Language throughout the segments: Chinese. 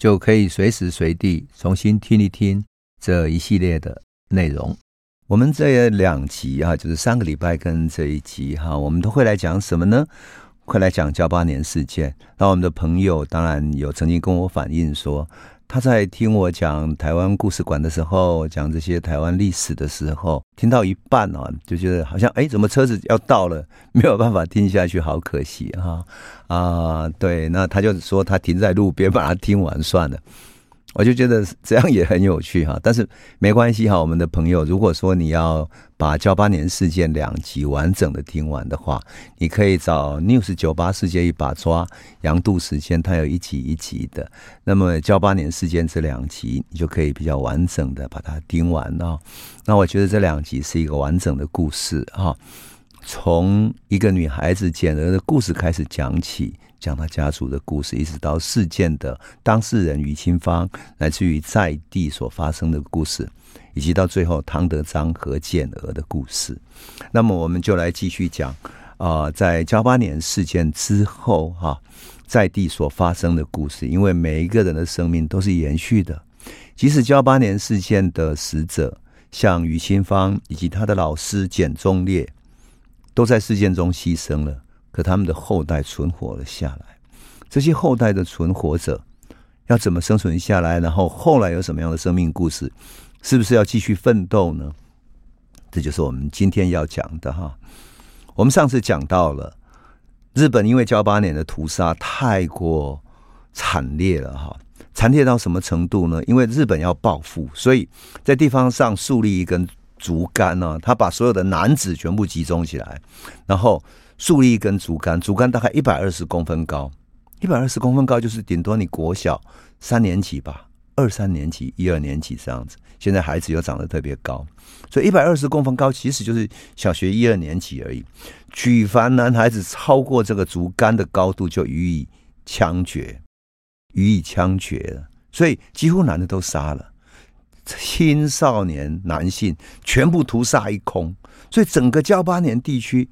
就可以随时随地重新听一听这一系列的内容。我们这两集啊，就是上个礼拜跟这一集哈，我们都会来讲什么呢？会来讲交八年事件。那我们的朋友当然有曾经跟我反映说。他在听我讲台湾故事馆的时候，讲这些台湾历史的时候，听到一半啊，就觉得好像哎，怎么车子要到了，没有办法听下去，好可惜哈啊！对，那他就说他停在路边，把它听完算了。我就觉得这样也很有趣哈，但是没关系哈。我们的朋友，如果说你要把噍吧哖事件两集完整的听完的话，你可以找 News 九八世界一把抓杨度时间，它有一集一集的。那么噍吧哖事件这两集，你就可以比较完整的把它听完哦。那我觉得这两集是一个完整的故事哈，从一个女孩子简娥的故事开始讲起。讲他家族的故事，一直到事件的当事人于清芳，来自于在地所发生的故事，以及到最后汤德章和简娥的故事。那么，我们就来继续讲啊、在噍吧哖事件之后，哈，在地所发生的故事。因为每一个人的生命都是延续的，即使噍吧哖事件的死者，像于清芳以及他的老师简忠烈，都在事件中牺牲了。可他们的后代存活了下来，这些后代的存活者要怎么生存下来？然后后来有什么样的生命故事？是不是要继续奋斗呢？这就是我们今天要讲的哈。我们上次讲到了日本因为噍吧哖的屠杀太过惨烈了哈，惨烈到什么程度呢？因为日本要报复，所以在地方上树立一根竹竿呢，他把所有的男子全部集中起来，然后。树立一根竹竿，竹竿大概一百二十公分高，一百二十公分高就是顶多你国小三年级吧，二三年级、一二年级这样子。现在孩子又长得特别高，所以一百二十公分高其实就是小学一二年级而已。举凡男孩子超过这个竹竿的高度，就予以枪决，予以枪决了。所以几乎男的都杀了，青少年男性全部屠杀一空。所以整个噍吧哖地区。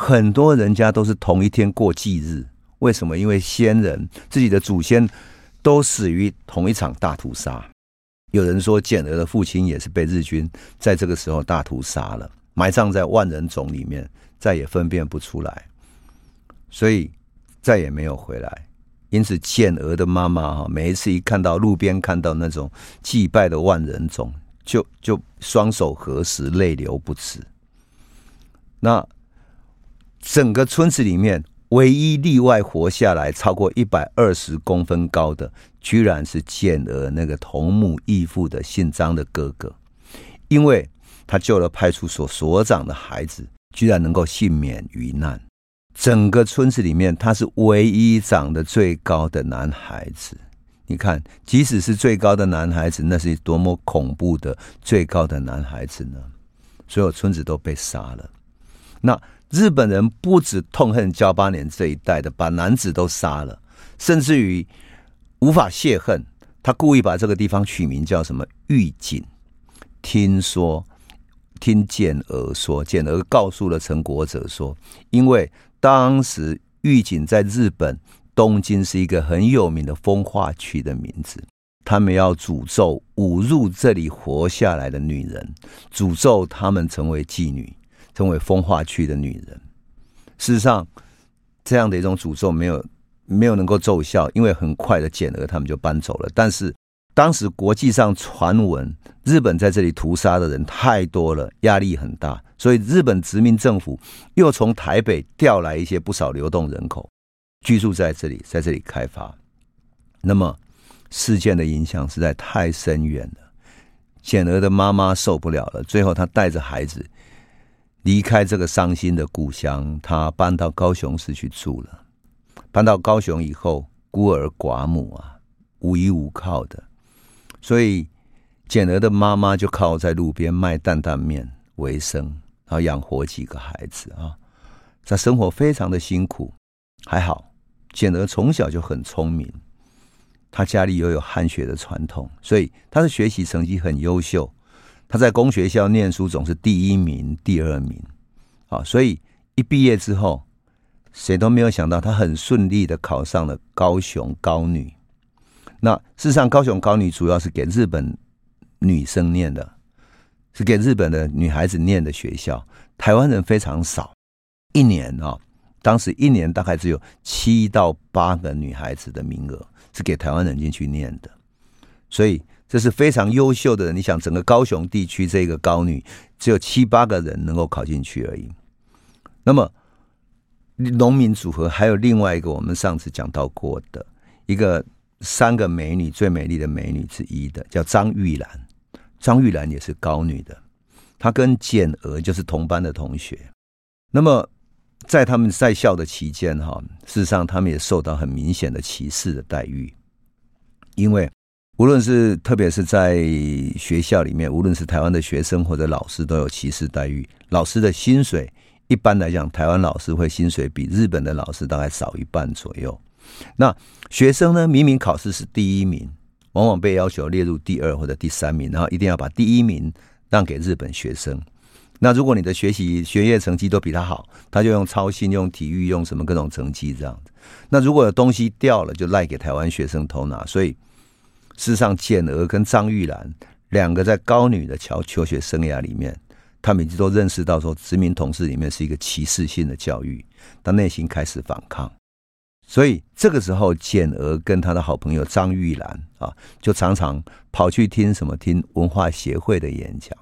很多人家都是同一天过忌日，为什么？因为先人自己的祖先都死于同一场大屠杀。有人说，简儿的父亲也是被日军在这个时候大屠杀了，埋葬在万人冢里面，再也分辨不出来，所以再也没有回来。因此，简儿的妈妈哈，每一次一看到路边看到那种祭拜的万人冢，就就双手合十，泪流不止。那。整个村子里面，唯一例外活下来超过一百二十公分高的，居然是简娥那个同母异父的姓张的哥哥，因为他救了派出所所长的孩子，居然能够幸免于难。整个村子里面，他是唯一长得最高的男孩子。你看，即使是最高的男孩子，那是多么恐怖的最高的男孩子呢？所有村子都被杀了。那。日本人不止痛恨噍吧哖这一代的，把男子都杀了，甚至于无法泄恨，他故意把这个地方取名叫什么玉井。听说，听简娥说，简娥告诉了陈国哲说，因为当时玉井在日本东京是一个很有名的风化区的名字，他们要诅咒侮辱这里活下来的女人，诅咒她们成为妓女。成为风化区的女人，事实上，这样的一种诅咒没有没有能够奏效，因为很快的简娥他们就搬走了。但是当时国际上传闻日本在这里屠杀的人太多了，压力很大，所以日本殖民政府又从台北调来一些不少流动人口居住在这里，在这里开发。那么事件的影响实在太深远了，简儿的妈妈受不了了，最后她带着孩子。离开这个伤心的故乡，他搬到高雄市去住了。搬到高雄以后，孤儿寡母啊，无依无靠的，所以简儿的妈妈就靠在路边卖担担面为生，然后养活几个孩子啊。他生活非常的辛苦，还好简儿从小就很聪明，他家里又有汉学的传统，所以他的学习成绩很优秀。他在公学校念书总是第一名、第二名，啊，所以一毕业之后，谁都没有想到他很顺利的考上了高雄高女。那事实上，高雄高女主要是给日本女生念的，是给日本的女孩子念的学校，台湾人非常少。一年啊、哦，当时一年大概只有七到八个女孩子的名额是给台湾人进去念的，所以这是非常优秀的人。你想，整个高雄地区这个高女只有七八个人能够考进去而已。那么农民组合还有另外一个，我们上次讲到过的一个三个美女最美丽的美女之一的，叫张玉兰。张玉兰也是高女的，她跟简娥就是同班的同学。那么。在他们在校的期间，哈，事实上他们也受到很明显的歧视的待遇，因为无论是特别是在学校里面，无论是台湾的学生或者老师都有歧视待遇。老师的薪水一般来讲，台湾老师会薪水比日本的老师大概少一半左右。那学生呢，明明考试是第一名，往往被要求列入第二或者第三名，然后一定要把第一名让给日本学生。那如果你的学习学业成绩都比他好，他就用操心、用体育、用什么各种成绩这样子。那如果有东西掉了，就赖给台湾学生偷拿。所以，事实上，简娥跟张玉兰两个在高女的求求学生涯里面，他们已经都认识到说，殖民统治里面是一个歧视性的教育，他内心开始反抗。所以这个时候，简娥跟他的好朋友张玉兰啊，就常常跑去听什么听文化协会的演讲。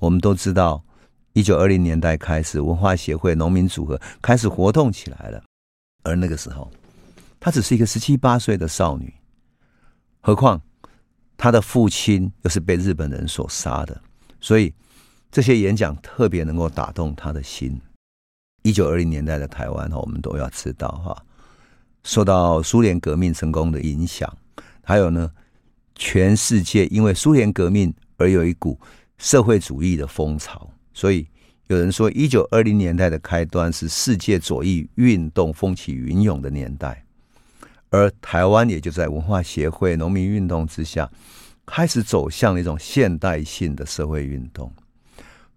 我们都知道，一九二零年代开始，文化协会、农民组合开始活动起来了。而那个时候，她只是一个十七八岁的少女，何况他的父亲又是被日本人所杀的，所以这些演讲特别能够打动他的心。一九二零年代的台湾，我们都要知道哈，受到苏联革命成功的影响，还有呢，全世界因为苏联革命而有一股。社会主义的风潮，所以有人说，一九二零年代的开端是世界左翼运动风起云涌的年代，而台湾也就在文化协会、农民运动之下，开始走向了一种现代性的社会运动。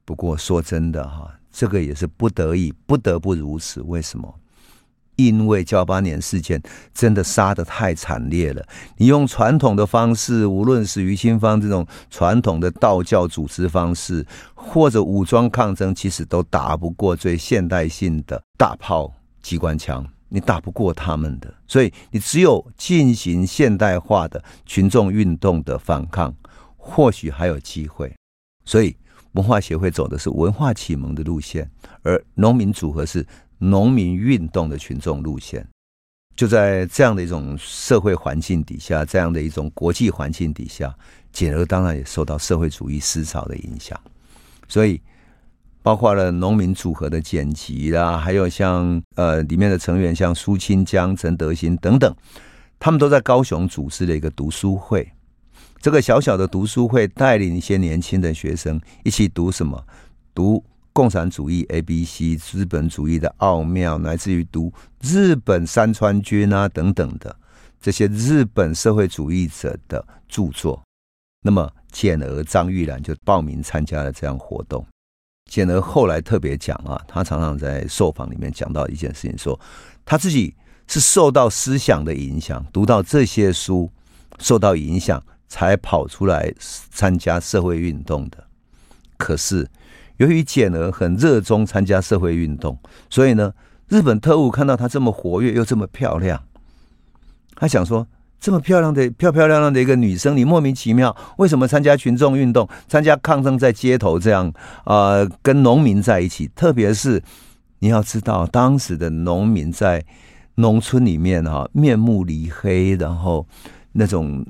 不过说真的哈，这个也是不得已，不得不如此。为什么？因为噍吧哖事件真的杀得太惨烈了，你用传统的方式，无论是于清芳这种传统的道教组织方式，或者武装抗争，其实都打不过最现代性的大炮、机关枪，你打不过他们的。所以你只有进行现代化的群众运动的反抗，或许还有机会。所以文化协会走的是文化启蒙的路线，而农民组合是。农民运动的群众路线，就在这样的一种社会环境底下，这样的一种国际环境底下，简而当然也受到社会主义思潮的影响。所以，包括了农民组合的剪辑啦，还有像呃里面的成员像苏清江、陈德兴等等，他们都在高雄组织了一个读书会。这个小小的读书会带领一些年轻的学生一起读什么？读。共产主义 A B C，资本主义的奥妙，乃至于读日本山川君啊等等的这些日本社会主义者的著作。那么简而张玉兰就报名参加了这样活动。简而后来特别讲啊，他常常在受访里面讲到一件事情，说他自己是受到思想的影响，读到这些书，受到影响才跑出来参加社会运动的。可是。由于简而很热衷参加社会运动，所以呢，日本特务看到她这么活跃又这么漂亮，他想说：这么漂亮的、漂漂亮亮的一个女生，你莫名其妙为什么参加群众运动、参加抗争，在街头这样啊、跟农民在一起？特别是你要知道，当时的农民在农村里面哈、面目离黑，然后那种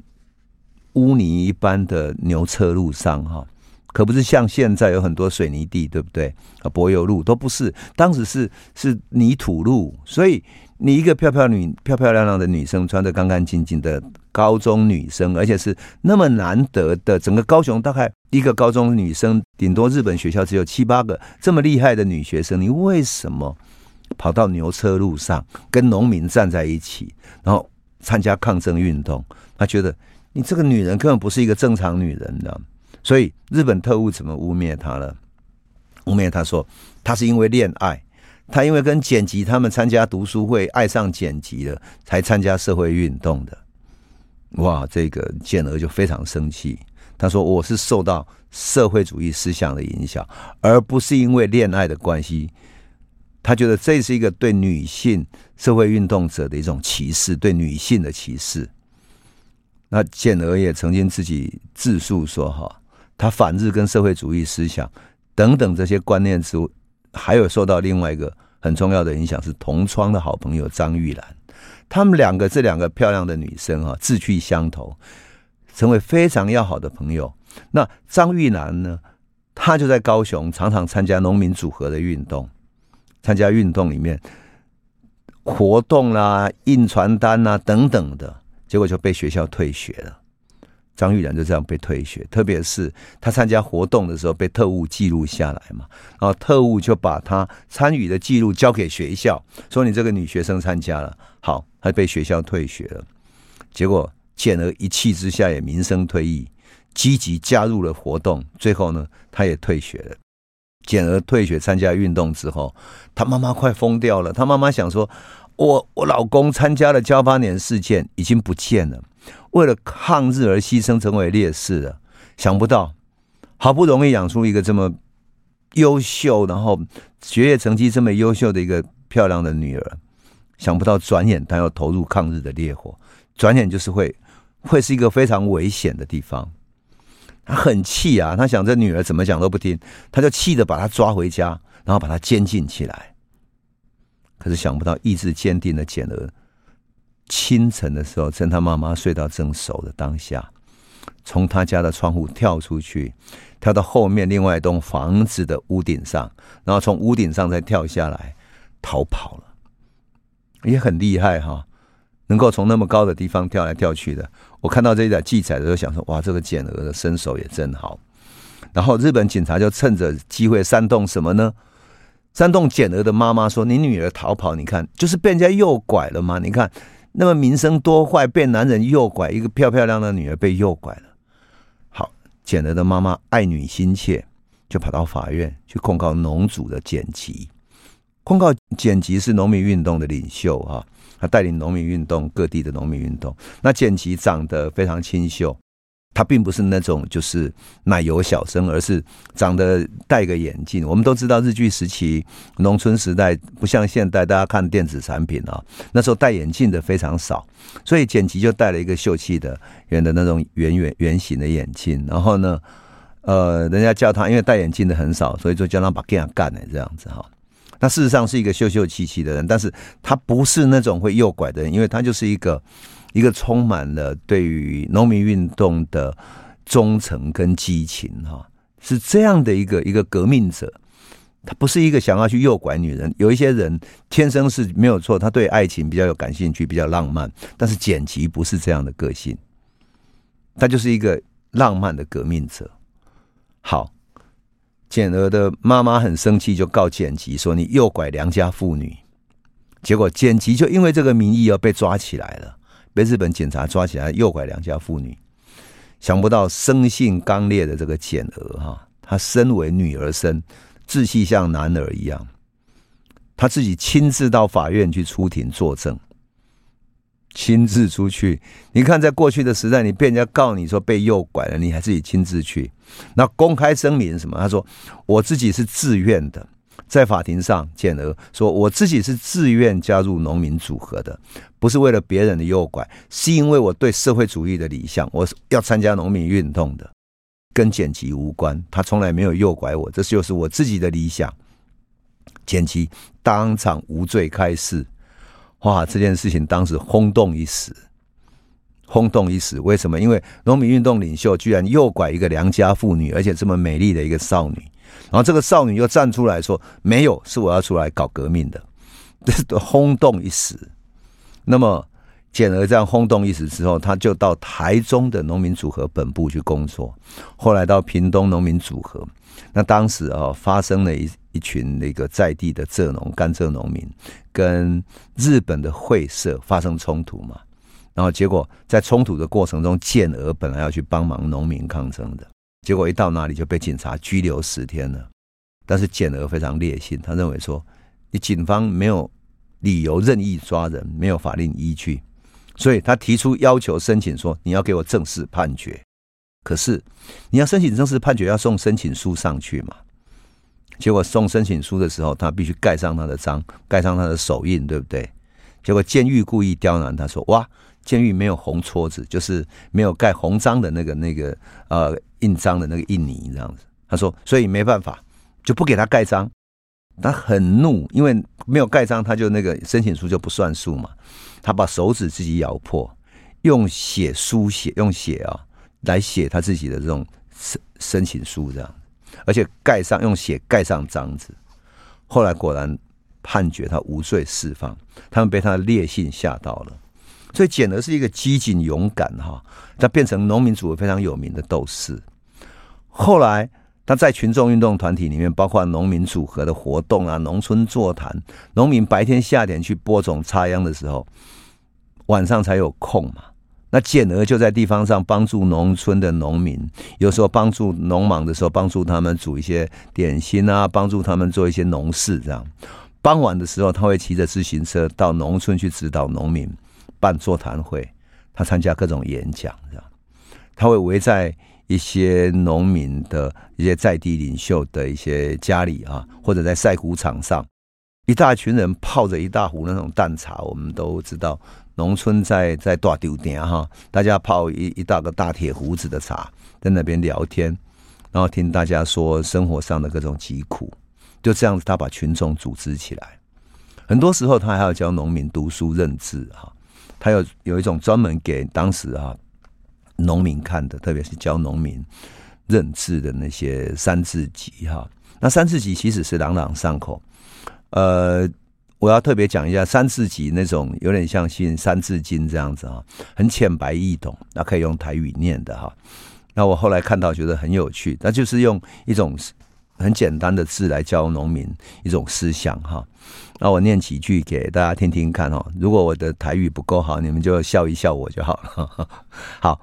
污泥一般的牛车路上哈、可不是像现在有很多水泥地，对不对？啊，柏油路都不是，当时是是泥土路，所以你一个漂漂女、漂漂亮亮的女生，穿得干干净净的高中女生，而且是那么难得的，整个高雄大概一个高中女生，顶多日本学校只有七八个这么厉害的女学生，你为什么跑到牛车路上跟农民站在一起，然后参加抗争运动？他觉得你这个女人根本不是一个正常女人的，所以日本特务怎么污蔑她了？污蔑她说她是因为恋爱。他因为跟剪辑他们参加读书会，爱上剪辑了，才参加社会运动的。哇，这个建娥就非常生气。他说：“我是受到社会主义思想的影响，而不是因为恋爱的关系。”他觉得这是一个对女性社会运动者的一种歧视，对女性的歧视。那建娥也曾经自己自述说：“哈，他反日跟社会主义思想等等这些观念之。”还有受到另外一个很重要的影响是同窗的好朋友张玉兰，他们两个这两个漂亮的女生啊，志趣相投，成为非常要好的朋友。那张玉兰呢，她就在高雄常常参加农民组合的运动，参加运动里面活动啦、印传单啦等等的，结果就被学校退学了。张玉兰就这样被退学，特别是他参加活动的时候被特务记录下来嘛，然后特务就把他参与的记录交给学校，说你这个女学生参加了，好，她被学校退学了。结果简娥一气之下也名声退役，积极加入了活动，最后呢，他也退学了。简娥退学参加运动之后，他妈妈快疯掉了，他妈妈想说，我我老公参加了交八年事件，已经不见了。为了抗日而牺牲，成为烈士的。想不到，好不容易养出一个这么优秀，然后学业成绩这么优秀的一个漂亮的女儿，想不到转眼她要投入抗日的烈火，转眼就是会会是一个非常危险的地方。他很气啊，他想这女儿怎么讲都不听，他就气得把她抓回家，然后把她监禁起来。可是想不到意志坚定的简儿。清晨的时候，趁他妈妈睡到正熟的当下，从他家的窗户跳出去，跳到后面另外一栋房子的屋顶上，然后从屋顶上再跳下来逃跑了，也很厉害哈，能够从那么高的地方跳来跳去的。我看到这一点记载的时候，想说哇，这个简娥的身手也真好。然后日本警察就趁着机会煽动什么呢？煽动简娥的妈妈说：“你女儿逃跑，你看就是被人家诱拐了吗？你看。”那么名声多坏，被男人诱拐，一个漂漂亮的女儿被诱拐了。好，简娥的妈妈爱女心切，就跑到法院去控告农主的简吉，控告简吉是农民运动的领袖啊，他带领农民运动各地的农民运动。那简吉长得非常清秀。他并不是那种就是奶油小生，而是长得戴个眼镜。我们都知道日据时期农村时代不像现代，大家看电子产品啊，那时候戴眼镜的非常少，所以简吉就戴了一个秀气的圆的那种圆圆圆形的眼镜。然后呢，呃，人家叫他，因为戴眼镜的很少，所以就叫他把干干的这样子哈。那事实上是一个秀秀气气的人，但是他不是那种会右拐的人，因为他就是一个。一个充满了对于农民运动的忠诚跟激情，哈，是这样的一个一个革命者。他不是一个想要去诱拐女人。有一些人天生是没有错，他对爱情比较有感兴趣，比较浪漫。但是简吉不是这样的个性，他就是一个浪漫的革命者。好，简儿的妈妈很生气，就告简吉说：“你诱拐良家妇女。”结果简吉就因为这个名义而被抓起来了。被日本警察抓起来诱拐良家妇女，想不到生性刚烈的这个简娥哈，她身为女儿身，志气像男儿一样，她自己亲自到法院去出庭作证，亲自出去。你看，在过去的时代，你被人家告你说被诱拐了，你还自己亲自去，那公开声明什么？他说我自己是自愿的。在法庭上，简娥说：“我自己是自愿加入农民组合的，不是为了别人的诱拐，是因为我对社会主义的理想，我是要参加农民运动的，跟简吉无关。他从来没有诱拐我，这就是我自己的理想。”简吉当场无罪开释，哇！这件事情当时轰动一时，轰动一时。为什么？因为农民运动领袖居然诱拐一个良家妇女，而且这么美丽的一个少女。然后这个少女又站出来说：“没有，是我要出来搞革命的。”这是轰动一时。那么简娥这样轰动一时之后，他就到台中的农民组合本部去工作，后来到屏东农民组合。那当时啊，发生了一一群那个在地的蔗农、甘蔗农民跟日本的会社发生冲突嘛。然后结果在冲突的过程中，简娥本来要去帮忙农民抗争的，结果一到那里就被警察拘留十天了。但是简娥非常烈性，他认为说，你警方没有理由任意抓人，没有法令依据，所以他提出要求申请说，你要给我正式判决。可是你要申请正式判决，要送申请书上去嘛？结果送申请书的时候，他必须盖上他的章，盖上他的手印，对不对？结果监狱故意刁难他说：“哇，监狱没有红戳子，就是没有盖红章的那个那个呃印章的那个印泥这样子。”他说：“所以没办法，就不给他盖章。”他很怒，因为没有盖章，他就那个申请书就不算数嘛。他把手指自己咬破，用血书写，用血啊。来写他自己的这种申申请书，这样，而且盖上用血盖上章子。后来果然判决他无罪释放，他们被他的烈性吓到了。所以简娥是一个机警勇敢哈，他变成农民组合非常有名的斗士。后来他在群众运动团体里面，包括农民组合的活动啊，农村座谈，农民白天下田去播种插秧的时候，晚上才有空嘛。那简而就在地方上帮助农村的农民，有时候帮助农忙的时候，帮助他们煮一些点心啊，帮助他们做一些农事。这样，傍晚的时候，他会骑着自行车到农村去指导农民办座谈会，他参加各种演讲。这样，他会围在一些农民的一些在地领袖的一些家里啊，或者在晒谷场上，一大群人泡着一大壶那种淡茶，我们都知道。农村在在大丢点哈，大家泡一一大个大铁壶子的茶，在那边聊天，然后听大家说生活上的各种疾苦，就这样子，他把群众组织起来。很多时候，他还要教农民读书认字哈，他有有一种专门给当时啊农民看的，特别是教农民认字的那些三字集哈。那三字集其实是朗朗上口，呃。我要特别讲一下三字集那种有点像信三字经这样子啊，很浅白易懂，那可以用台语念的哈。那我后来看到觉得很有趣，那就是用一种很简单的字来教农民一种思想哈。那我念几句给大家听听看哈。如果我的台语不够好，你们就笑一笑我就好了。好，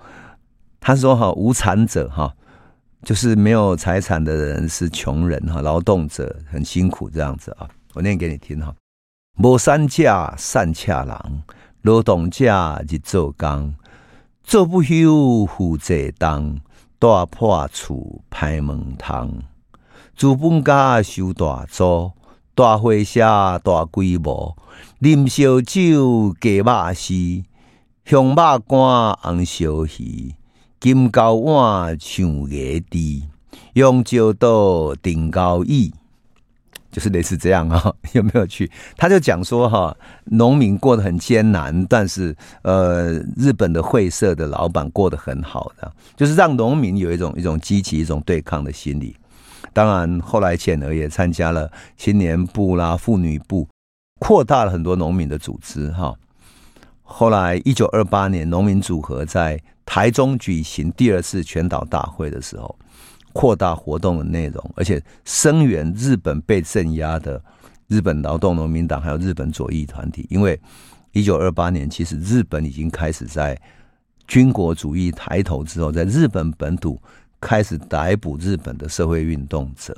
他说哈，无产者哈，就是没有财产的人是穷人哈，劳动者很辛苦这样子啊。我念给你听哈。无产者善恰人，劳动者日做工，做不休负济当，大破厝歹门堂，资本家收大租，大会社大规模，啉烧酒加肉丝，香肉干红烧鱼，金高碗唱野猪，用石刀钉高椅。就是类似这样啊，有没有去？他就讲说哈，农民过得很艰难，但是呃，日本的会社的老板过得很好的，就是让农民有一种一种激起一种对抗的心理。当然，后来简娥也参加了青年部啦、妇女部，扩大了很多农民的组织哈。后来，一九二八年，农民组合在台中举行第二次全岛大会的时候。扩大活动的内容，而且声援日本被镇压的日本劳动农民党，还有日本左翼团体。因为一九二八年，其实日本已经开始在军国主义抬头之后，在日本本土开始逮捕日本的社会运动者。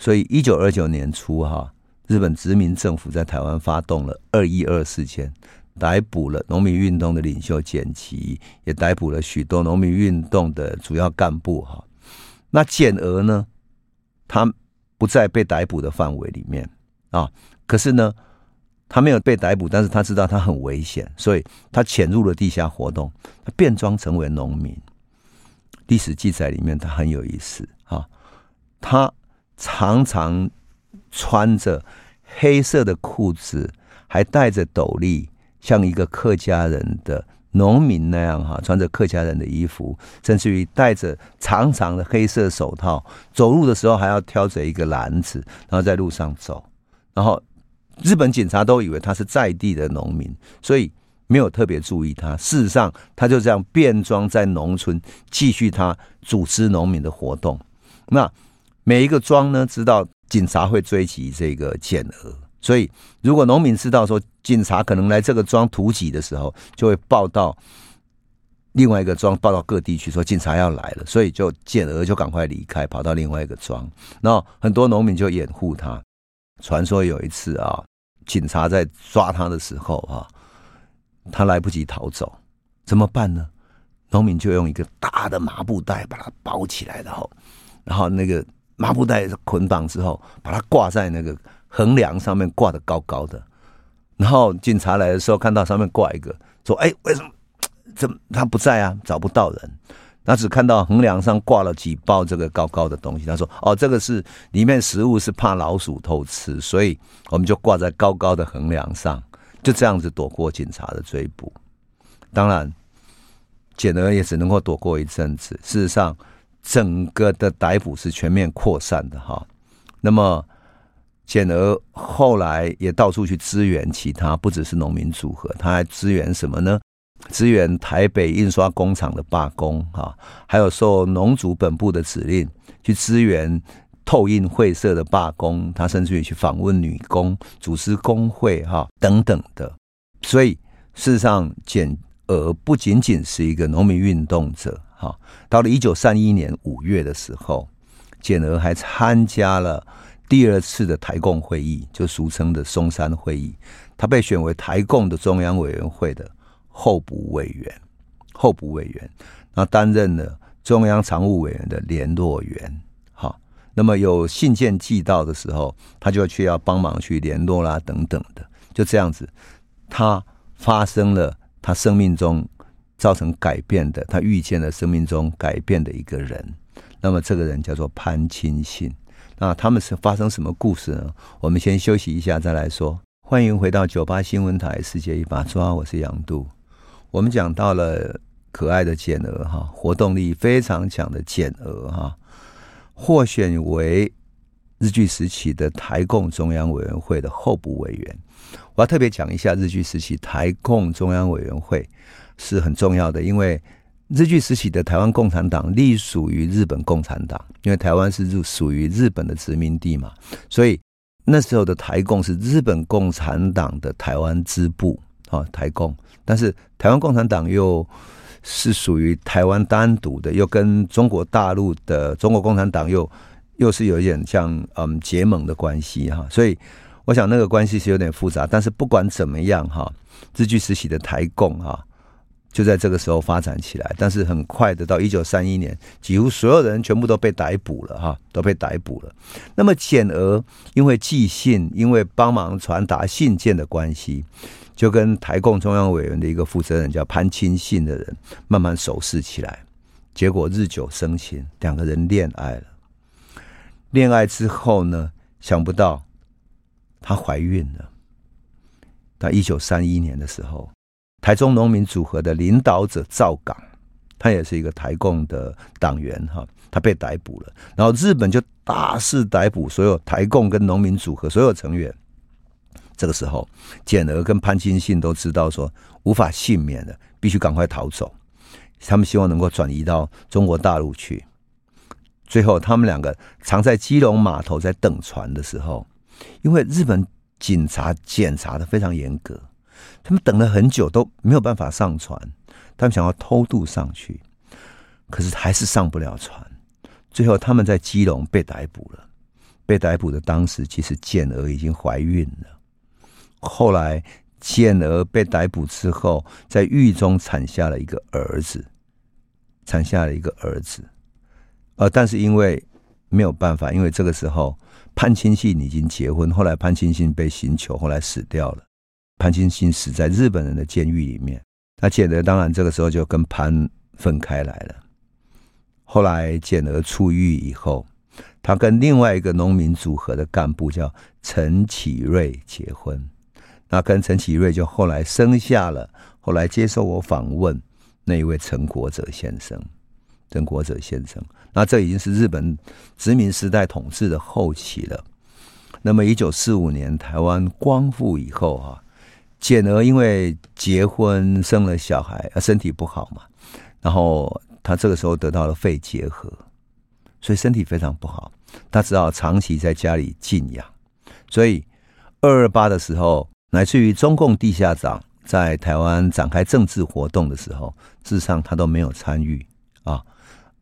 所以一九二九年初，哈，日本殖民政府在台湾发动了二一二事件，逮捕了农民运动的领袖简吉，也逮捕了许多农民运动的主要干部，哈。那简娥呢？他不在被逮捕的范围里面啊。可是呢，他没有被逮捕，但是他知道他很危险，所以他潜入了地下活动，他变装成为农民。历史记载里面，他很有意思啊。他常常穿着黑色的裤子，还戴着斗笠，像一个客家人的。农民那样哈，穿着客家人的衣服，甚至于戴着长长的黑色手套，走路的时候还要挑着一个篮子，然后在路上走，然后日本警察都以为他是在地的农民，所以没有特别注意他。事实上，他就这样变装在农村，继续他组织农民的活动。那每一个庄呢，知道警察会追击这个简娥，所以如果农民知道说警察可能来这个庄突击的时候，就会报到另外一个庄，报到各地去说警察要来了，所以就简娥就赶快离开，跑到另外一个庄。然后很多农民就掩护他。传说有一次啊，警察在抓他的时候啊，他来不及逃走，怎么办呢？农民就用一个大的麻布袋把它包起来，然后，然后那个麻布袋捆绑之后，把它挂在那个横梁上面，挂得高高的。然后警察来的时候，看到上面挂一个，说：“哎，为什么？怎他不在啊？找不到人。”他只看到横梁上挂了几包这个高高的东西，他说：“哦，这个是里面食物，是怕老鼠偷吃，所以我们就挂在高高的横梁上，就这样子躲过警察的追捕。当然，简儿也只能够躲过一阵子。事实上，整个的逮捕是全面扩散的哈。那么，简儿后来也到处去支援其他，不只是农民组合，他还支援什么呢？”支援台北印刷工厂的罢工，哈，还有受农组本部的指令去支援透印会社的罢工，他甚至于去访问女工，组织工会，哈，等等的。所以事实上，简娥不仅仅是一个农民运动者，哈。到了一九三一年五月的时候，简娥还参加了第二次的台共会议，就俗称的松山会议，他被选为台共的中央委员会的。候补委员，候补委员，那担任了中央常务委员的联络员。那么有信件寄到的时候，他就去要帮忙去联络啦，等等的，就这样子，他发生了他生命中造成改变的，他遇见了生命中改变的一个人。那么这个人叫做潘钦信。那他们是发生什么故事呢？我们先休息一下再来说。欢迎回到九八新闻台《世界一把抓》，我是杨度。我们讲到了可爱的简娥哈，活动力非常强的简娥哈，获选为日据时期的台共中央委员会的候补委员。我要特别讲一下，日据时期台共中央委员会是很重要的，因为日据时期的台湾共产党隶属于日本共产党，因为台湾是属于日本的殖民地嘛，所以那时候的台共是日本共产党的台湾支部。啊，台共，但是台湾共产党又是属于台湾单独的，又跟中国大陆的中国共产党又又是有一点像嗯结盟的关系哈，所以我想那个关系是有点复杂。但是不管怎么样哈，日据时期的台共哈就在这个时候发展起来，但是很快的到一九三一年，几乎所有人全部都被逮捕了哈，都被逮捕了。那么简而因为寄信，因为帮忙传达信件的关系。就跟台共中央委员的一个负责人叫潘钦信的人慢慢熟识起来，结果日久生情，两个人恋爱了。恋爱之后呢，想不到她怀孕了。到一九三一年的时候，台中农民组合的领导者赵岗，他也是一个台共的党员哈，他被逮捕了。然后日本就大肆逮捕所有台共跟农民组合所有成员。这个时候，简儿跟潘金信都知道说无法幸免了，必须赶快逃走。他们希望能够转移到中国大陆去。最后，他们两个藏在基隆码头在等船的时候，因为日本警察检查的非常严格，他们等了很久都没有办法上船。他们想要偷渡上去，可是还是上不了船。最后，他们在基隆被逮捕了。被逮捕的当时，其实简儿已经怀孕了。后来，简娥被逮捕之后，在狱中产下了一个儿子，产下了一个儿子。呃，但是因为没有办法，因为这个时候潘钦信已经结婚，后来潘钦信被刑求，后来死掉了。潘钦信死在日本人的监狱里面。那简娥当然这个时候就跟潘分开来了。后来简娥出狱以后，他跟另外一个农民组合的干部叫陈启瑞结婚。那跟陈启瑞就后来生下了，后来接受我访问那一位陈国哲先生，陈国哲先生。那这已经是日本殖民时代统治的后期了。那么一九四五年台湾光复以后啊，简儿因为结婚生了小孩，身体不好嘛，然后他这个时候得到了肺结核，所以身体非常不好，他只好长期在家里静养。所以二二八的时候，乃至于中共地下党在台湾展开政治活动的时候，事实上他都没有参与啊。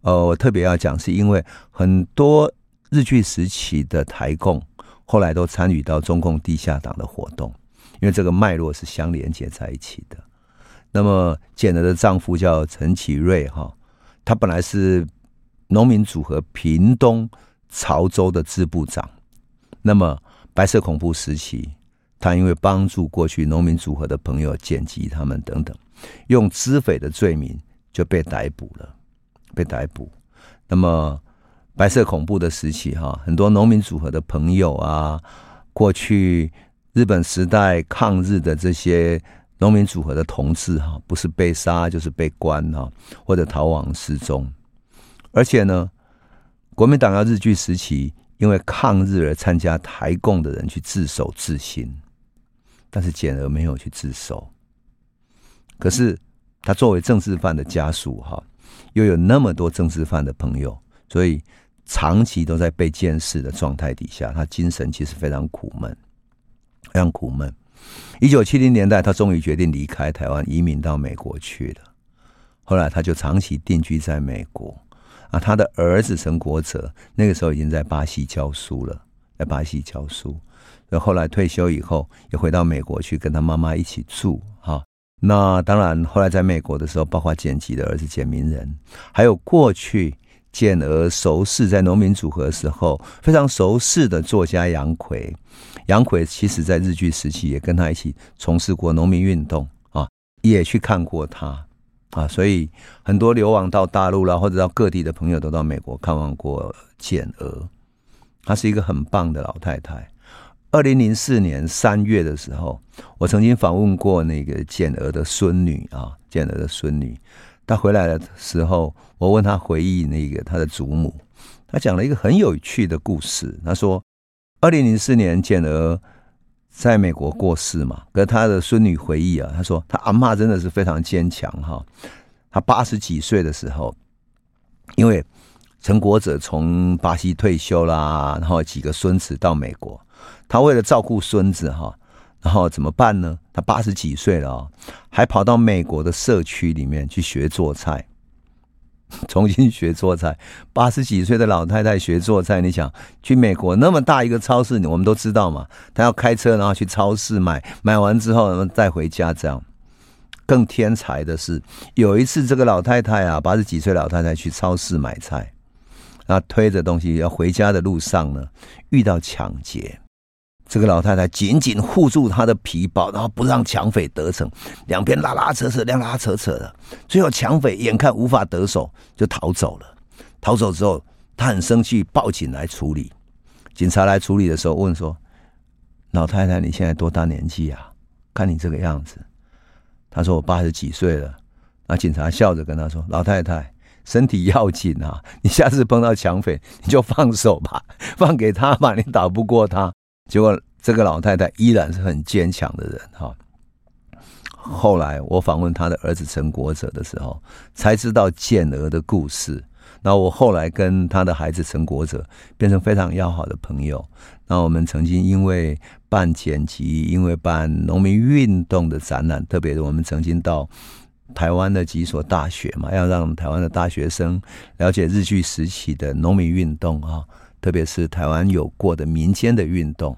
呃，我特别要讲，是因为很多日据时期的台共后来都参与到中共地下党的活动，因为这个脉络是相连接在一起的。那么简德的丈夫叫陈启瑞哈，他本来是农民组合屏东潮州的支部长。那么白色恐怖时期，他因为帮助过去农民组合的朋友剪辑他们等等，用资匪的罪名就被逮捕了。被逮捕，那么白色恐怖的时期哈，很多农民组合的朋友啊，过去日本时代抗日的这些农民组合的同志哈，不是被杀就是被关哈，或者逃亡失踪。而且呢，国民党要日据时期，因为抗日而参加台共的人去自首自新，但是简而没有去自首。可是他作为政治犯的家属哈。又有那么多政治犯的朋友，所以长期都在被监视的状态底下，他精神其实非常苦闷，非常苦闷。一九七零年代，他终于决定离开台湾，移民到美国去了。后来，他就长期定居在美国。啊，他的儿子陈国哲那个时候已经在巴西教书了，在巴西教书。后来退休以后，也回到美国去跟他妈妈一起住，哈。那当然，后来在美国的时候，包括简吉的儿子简明仁，还有过去简而熟识在农民组合的时候非常熟识的作家杨奎。杨奎其实在日据时期也跟他一起从事过农民运动啊，也去看过他啊，所以很多流亡到大陆啦，或者到各地的朋友都到美国看望过简娥。她是一个很棒的老太太。二零零四年三月的时候，我曾经访问过那个简娥的孙女啊，简娥的孙女。她回来的时候，我问她回忆那个她的祖母，她讲了一个很有趣的故事。她说，二零零四年简娥在美国过世嘛，跟她的孙女回忆啊，她说她阿嬷真的是非常坚强哈。她八十几岁的时候，因为陈国哲从巴西退休啦，然后几个孙子到美国。他为了照顾孙子哈，然后怎么办呢？他八十几岁了啊，还跑到美国的社区里面去学做菜，重新学做菜。八十几岁的老太太学做菜，你想去美国那么大一个超市，我们都知道嘛，他要开车然后去超市买，买完之后然后带回家这样。更天才的是，有一次这个老太太啊，八十几岁老太太去超市买菜，然后推着东西要回家的路上呢，遇到抢劫。这个老太太紧紧护住她的皮包，然后不让抢匪得逞，两边拉拉扯扯，拉拉扯扯的。最后抢匪眼看无法得手，就逃走了。逃走之后，她很生气，报警来处理。警察来处理的时候，问说：“老太太，你现在多大年纪啊？看你这个样子。”她说：“我八十几岁了。”那警察笑着跟她说：“老太太，身体要紧啊！你下次碰到抢匪，你就放手吧，放给他吧，你打不过他。”结果，这个老太太依然是很坚强的人哈。后来我访问他的儿子陈国哲的时候，才知道简娥的故事。那我后来跟他的孩子陈国哲变成非常要好的朋友。那我们曾经因为办剪辑，因为办农民运动的展览，特别是我们曾经到台湾的几所大学嘛，要让台湾的大学生了解日据时期的农民运动啊。特别是台湾有过的民间的运动，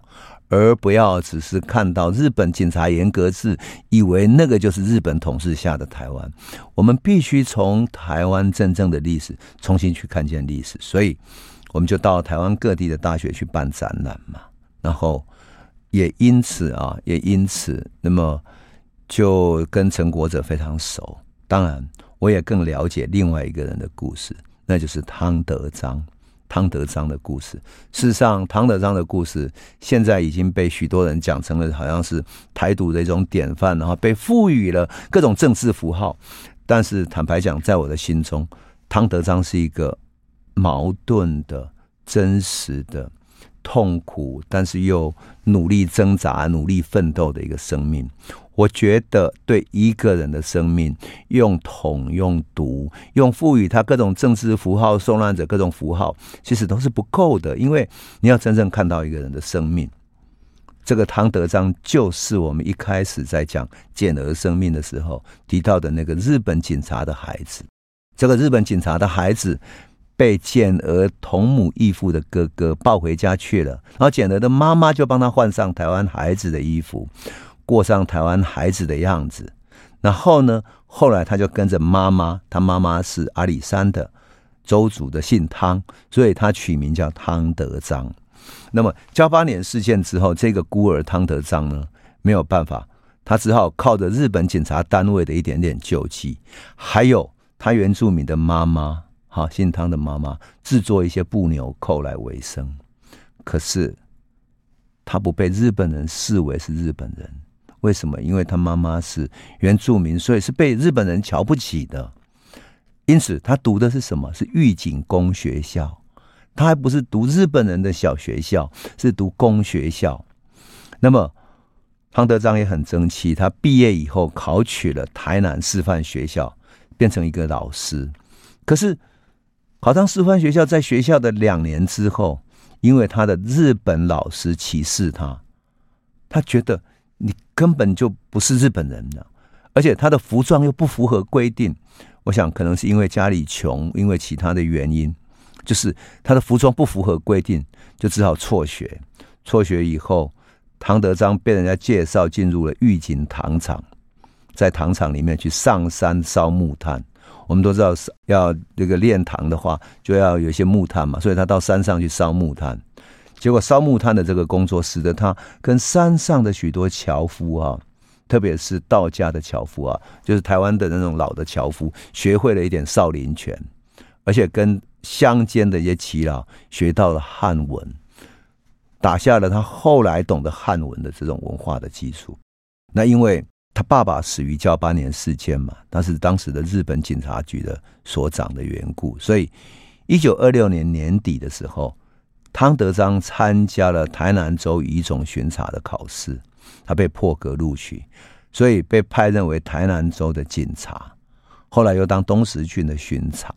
而不要只是看到日本警察严格制，以为那个就是日本统治下的台湾。我们必须从台湾真正的历史重新去看见历史，所以我们就到台湾各地的大学去办展览嘛。然后也因此啊，也因此，那么就跟陈国哲非常熟。当然，我也更了解另外一个人的故事，那就是汤德章。汤德章的故事，事实上，汤德章的故事现在已经被许多人讲成了好像是台独的一种典范，然后被赋予了各种政治符号。但是，坦白讲，在我的心中，汤德章是一个矛盾的、真实的、痛苦，但是又努力挣扎、努力奋斗的一个生命。我觉得，对一个人的生命，用统、用毒、用赋予他各种政治符号、受难者各种符号，其实都是不够的。因为你要真正看到一个人的生命，这个汤德章就是我们一开始在讲简娥生命的时候提到的那个日本警察的孩子。这个日本警察的孩子被简儿同母异父的哥哥抱回家去了，然后简儿的妈妈就帮他换上台湾孩子的衣服。过上台湾孩子的样子，然后呢，后来他就跟着妈妈，他妈妈是阿里山的周族的，姓汤，所以他取名叫汤德章。那么交八年事件之后，这个孤儿汤德章呢，没有办法，他只好靠着日本警察单位的一点点救济，还有他原住民的妈妈，哈，姓汤的妈妈制作一些布纽扣来维生。可是他不被日本人视为是日本人。为什么？因为他妈妈是原住民，所以是被日本人瞧不起的。因此，他读的是什么？是御景公学校。他还不是读日本人的小学校，是读公学校。那么，汤德章也很争气。他毕业以后考取了台南师范学校，变成一个老师。可是，考上师范学校，在学校的两年之后，因为他的日本老师歧视他，他觉得。你根本就不是日本人了，而且他的服装又不符合规定。我想可能是因为家里穷，因为其他的原因，就是他的服装不符合规定，就只好辍学。辍学以后，唐德章被人家介绍进入了御景糖厂，在糖厂里面去上山烧木炭。我们都知道，要这个炼糖的话，就要有一些木炭嘛，所以他到山上去烧木炭。结果烧木炭的这个工作，使得他跟山上的许多樵夫啊，特别是道家的樵夫啊，就是台湾的那种老的樵夫，学会了一点少林拳，而且跟乡间的一些耆老学到了汉文，打下了他后来懂得汉文的这种文化的基础。那因为他爸爸死于交八年事件嘛，他是当时的日本警察局的所长的缘故，所以一九二六年年底的时候。汤德章参加了台南州乙种巡查的考试，他被破格录取，所以被派任为台南州的警察。后来又当东石郡的巡查。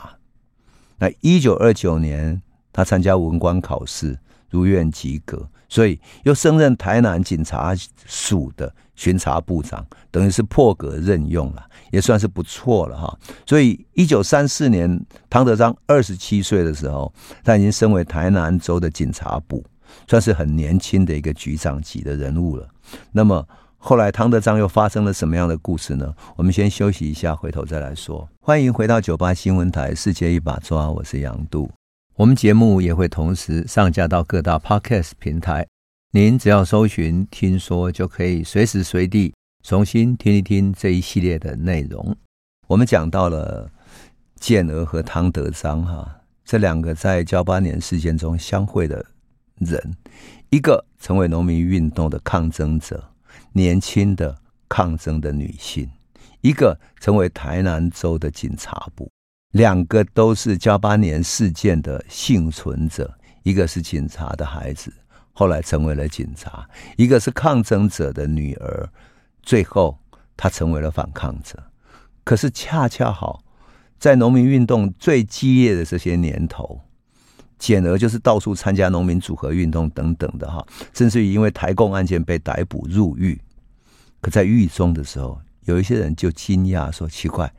那一九二九年，他参加文官考试，如愿及格，所以又升任台南警察署的巡查部长，等于是破格任用了。也算是不错了哈，所以一九三四年，唐德章二十七岁的时候，他已经升为台南州的警察部，算是很年轻的一个局长级的人物了。那么后来唐德章又发生了什么样的故事呢？我们先休息一下，回头再来说。欢迎回到九八新闻台《世界一把抓》，我是杨度。我们节目也会同时上架到各大 Podcast 平台，您只要搜寻“听说”，就可以随时随地。重新听一听这一系列的内容。我们讲到了简娥和汤德章哈，这两个在交八年事件中相会的人，一个成为农民运动的抗争者，年轻的抗争的女性；一个成为台南州的警察部，两个都是噍吧哖事件的幸存者。一个是警察的孩子，后来成为了警察；一个是抗争者的女儿。最后，他成为了反抗者。可是恰恰好，在农民运动最激烈的这些年头，简而就是到处参加农民组合运动等等的哈，甚至于因为台共案件被逮捕入狱。可在狱中的时候，有一些人就惊讶说：“奇怪，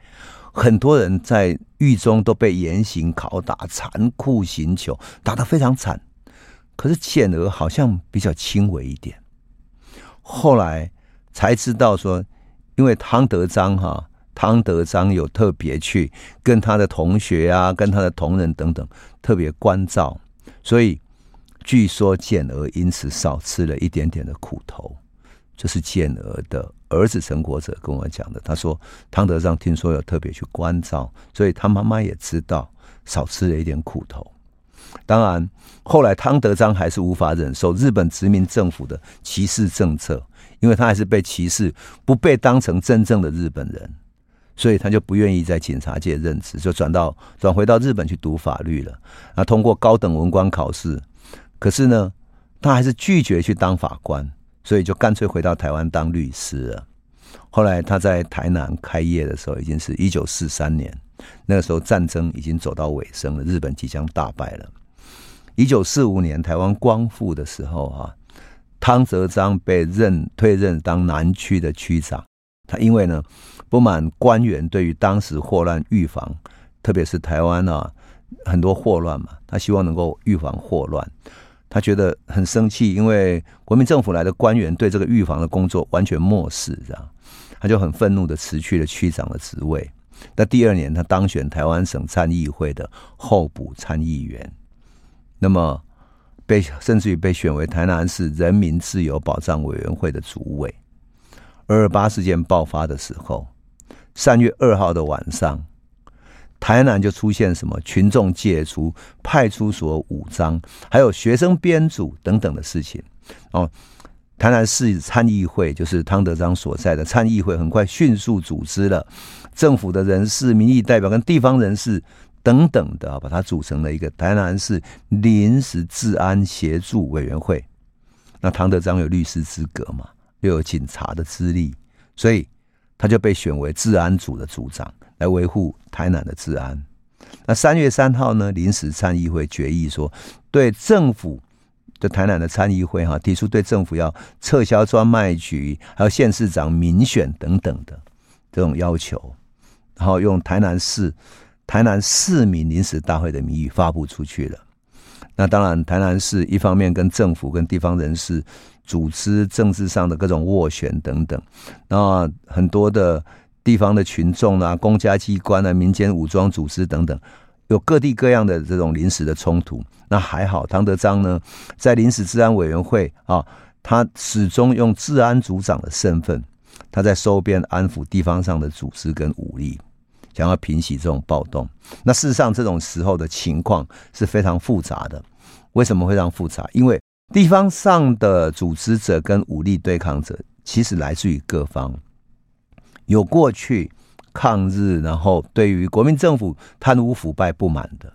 很多人在狱中都被严刑拷打、残酷刑求，打得非常惨。可是简娥好像比较轻微一点。”后来。才知道说，因为汤德章哈，汤德章有特别去跟他的同学啊，跟他的同仁等等特别关照，所以据说简娥因此少吃了一点点的苦头。这是简娥的儿子陈国哲跟我讲的。他说汤德章听说有特别去关照，所以他妈妈也知道少吃了一点苦头。当然，后来汤德章还是无法忍受日本殖民政府的歧视政策。因为他还是被歧视，不被当成真正的日本人，所以他就不愿意在警察界任职，就转到转回到日本去读法律了。啊，通过高等文官考试，可是呢，他还是拒绝去当法官，所以就干脆回到台湾当律师了。后来他在台南开业的时候，已经是一九四三年，那个时候战争已经走到尾声了，日本即将大败了。一九四五年台湾光复的时候，哈，汤泽章被任退任当南区的区长。他因为呢不满官员对于当时霍乱预防，特别是台湾啊很多霍乱嘛，他希望能够预防霍乱。他觉得很生气，因为国民政府来的官员对这个预防的工作完全漠视，这样他就很愤怒的辞去了区长的职位。那第二年，他当选台湾省参议会的候补参议员，那么被甚至于被选为台南市人民自由保障委员会的主委。二二八事件爆发的时候，三月二号的晚上。台南就出现什么群众解除派出所武装，还有学生编组等等的事情。哦，台南市参议会就是汤德章所在的参议会，很快迅速组织了政府的人士、民意代表跟地方人士等等的，把它组成了一个台南市临时治安协助委员会。那汤德章有律师资格嘛，又有警察的资历，所以他就被选为治安组的组长。来维护台南的治安。那三月三号呢，临时参议会决议说，对政府的台南的参议会哈提出对政府要撤销专卖局，还有县市长民选等等的这种要求，然后用台南市台南市民临时大会的名义发布出去了。那当然，台南市一方面跟政府跟地方人士组织政治上的各种斡旋等等，那很多的。地方的群众啊，公家机关啊，民间武装组织等等，有各地各样的这种临时的冲突。那还好，唐德章呢，在临时治安委员会啊，他始终用治安组长的身份，他在收编安抚地方上的组织跟武力，想要平息这种暴动。那事实上，这种时候的情况是非常复杂的。为什么会这样复杂？因为地方上的组织者跟武力对抗者，其实来自于各方。有过去抗日，然后对于国民政府贪污腐败不满的，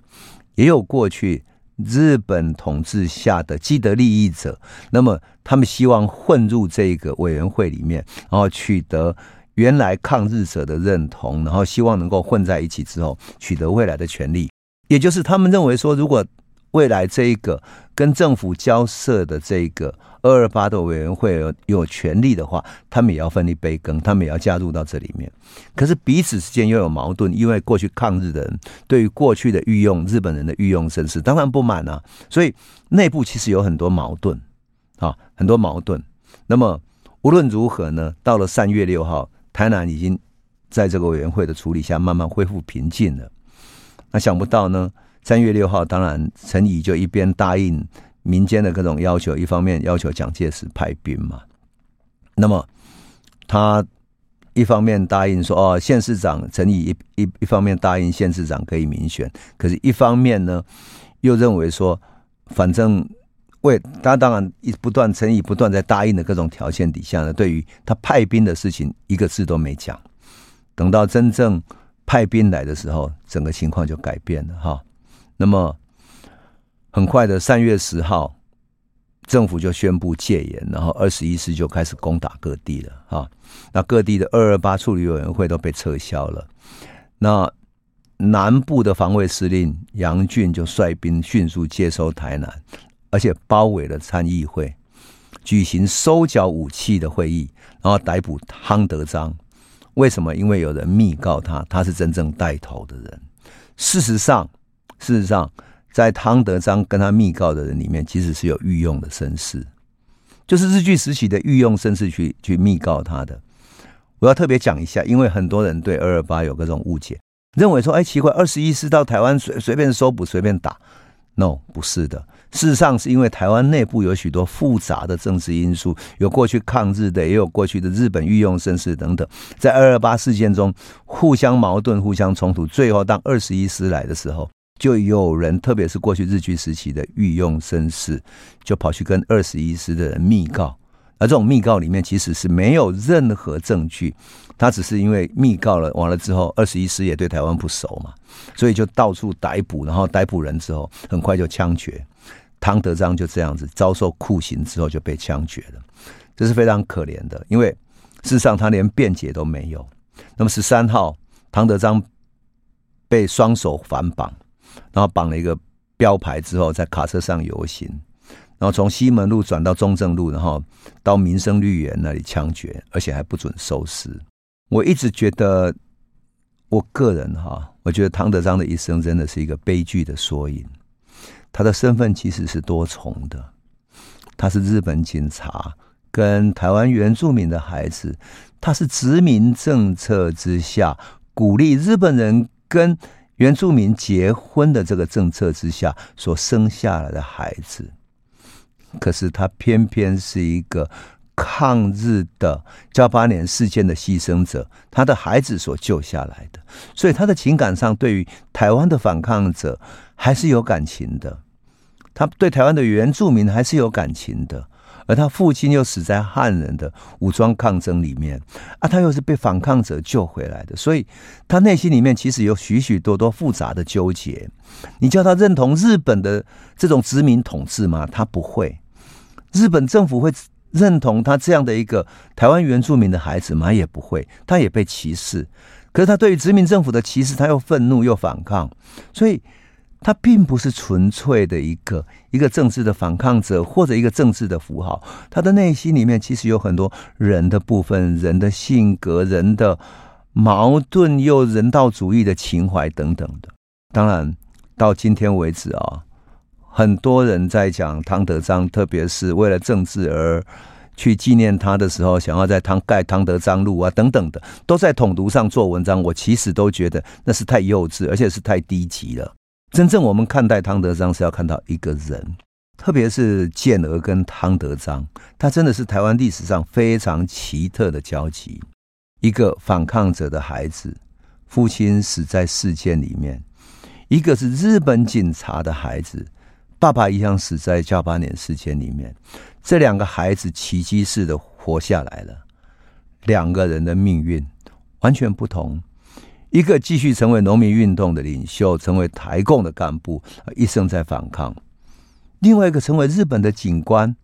也有过去日本统治下的既得利益者。那么他们希望混入这个委员会里面，然后取得原来抗日者的认同，然后希望能够混在一起之后取得未来的权利。也就是他们认为说，如果未来这一个跟政府交涉的这一个。二二八的委员会有有权利的话，他们也要分一杯羹，他们也要加入到这里面。可是彼此之间又有矛盾，因为过去抗日的人对于过去的御用日本人的御用绅士当然不满啊，所以内部其实有很多矛盾啊，很多矛盾。那么无论如何呢，到了三月六号，台南已经在这个委员会的处理下慢慢恢复平静了。那想不到呢，三月六号，当然陈仪就一边答应。民间的各种要求，一方面要求蒋介石派兵嘛，那么他一方面答应说哦，县市长陈仪一一一方面答应县市长可以民选，可是一方面呢又认为说，反正为他当然一不断陈仪不断在答应的各种条件底下呢，对于他派兵的事情一个字都没讲。等到真正派兵来的时候，整个情况就改变了哈。那么。很快的，三月十号，政府就宣布戒严，然后二十一师就开始攻打各地了。哈，那各地的二二八处理委员会都被撤销了。那南部的防卫司令杨俊就率兵迅速接收台南，而且包围了参议会，举行收缴武器的会议，然后逮捕汤德章。为什么？因为有人密告他，他是真正带头的人。事实上，事实上。在汤德章跟他密告的人里面，其实是有御用的绅士，就是日据时期的御用绅士去去密告他的。我要特别讲一下，因为很多人对二二八有各种误解，认为说，哎，奇怪，二十一师到台湾随随便搜捕随便打，no，不是的。事实上，是因为台湾内部有许多复杂的政治因素，有过去抗日的，也有过去的日本御用绅士等等，在二二八事件中互相矛盾、互相冲突，最后当二十一师来的时候。就有人，特别是过去日据时期的御用绅士，就跑去跟二十一师的人密告，而这种密告里面其实是没有任何证据，他只是因为密告了，完了之后，二十一师也对台湾不熟嘛，所以就到处逮捕，然后逮捕人之后，很快就枪决。汤德章就这样子遭受酷刑之后就被枪决了，这是非常可怜的，因为事实上他连辩解都没有。那么十三号，唐德章被双手反绑，然后绑了一个标牌之后，在卡车上游行，然后从西门路转到中正路，然后到民生绿园那里枪决，而且还不准收尸。我一直觉得，我个人哈，我觉得唐德章的一生真的是一个悲剧的缩影。他的身份其实是多重的，他是日本警察跟台湾原住民的孩子，他是殖民政策之下鼓励日本人跟原住民结婚的这个政策之下所生下来的孩子，可是他偏偏是一个抗日的噍吧哖事件的牺牲者，他的孩子所救下来的，所以他的情感上对于台湾的反抗者还是有感情的。他对台湾的原住民还是有感情的，而他父亲又死在汉人的武装抗争里面啊，他又是被反抗者救回来的，所以他内心里面其实有许许多多复杂的纠结。你叫他认同日本的这种殖民统治吗？他不会。日本政府会认同他这样的一个台湾原住民的孩子吗？也不会。他也被歧视，可是他对于殖民政府的歧视，他又愤怒又反抗，所以。他并不是纯粹的一个一个政治的反抗者，或者一个政治的符号。他的内心里面其实有很多人的部分、人的性格、人的矛盾又人道主义的情怀等等的。当然，到今天为止啊，很多人在讲汤德章，特别是为了政治而去纪念他的时候，想要在汤盖汤德章路啊等等的，都在统独上做文章。我其实都觉得那是太幼稚，而且是太低级了。真正我们看待汤德章是要看到一个人，特别是健儿跟汤德章，他真的是台湾历史上非常奇特的交集。一个反抗者的孩子，父亲死在事件里面；一个是日本警察的孩子，爸爸一样死在噍吧哖事件里面。这两个孩子奇迹似的活下来了，两个人的命运完全不同。一个继续成为农民运动的领袖，成为台共的干部，一生在反抗；另外一个成为日本的警官，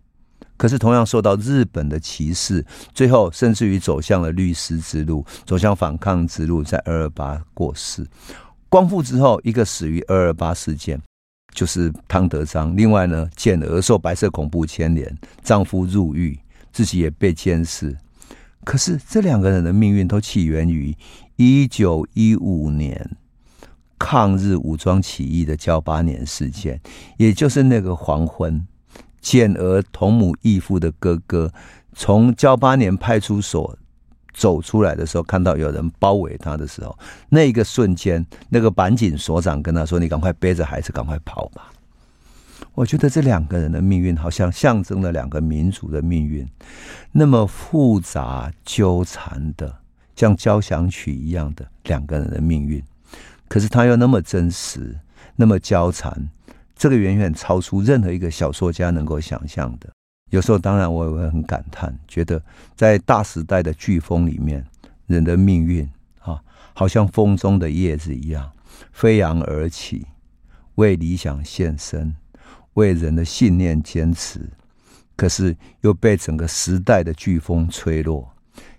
可是同样受到日本的歧视，最后甚至于走向了律师之路，走向反抗之路，在二二八过世。光复之后，一个死于二二八事件，就是汤德章；另外呢，健儿受白色恐怖牵连，丈夫入狱，自己也被监视。可是这两个人的命运都起源于。一九一五年抗日武装起义的交八年事件，也就是那个黄昏，健儿同母异父的哥哥从交八年派出所走出来的时候，看到有人包围他的时候，那一个瞬间，那个板井所长跟他说：“你赶快背着孩子，赶快跑吧。”我觉得这两个人的命运，好像象征了两个民族的命运，那么复杂纠缠的。像交响曲一样的两个人的命运，可是他又那么真实，那么交缠，这个远远超出任何一个小说家能够想象的。有时候，当然我也会很感叹，觉得在大时代的飓风里面，人的命运啊，好像风中的叶子一样，飞扬而起，为理想献身，为人的信念坚持，可是又被整个时代的飓风吹落。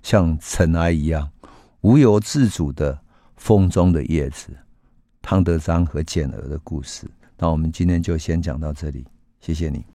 像尘埃一样，无由自主的风中的叶子，汤德章和简儿的故事。那我们今天就先讲到这里，谢谢你。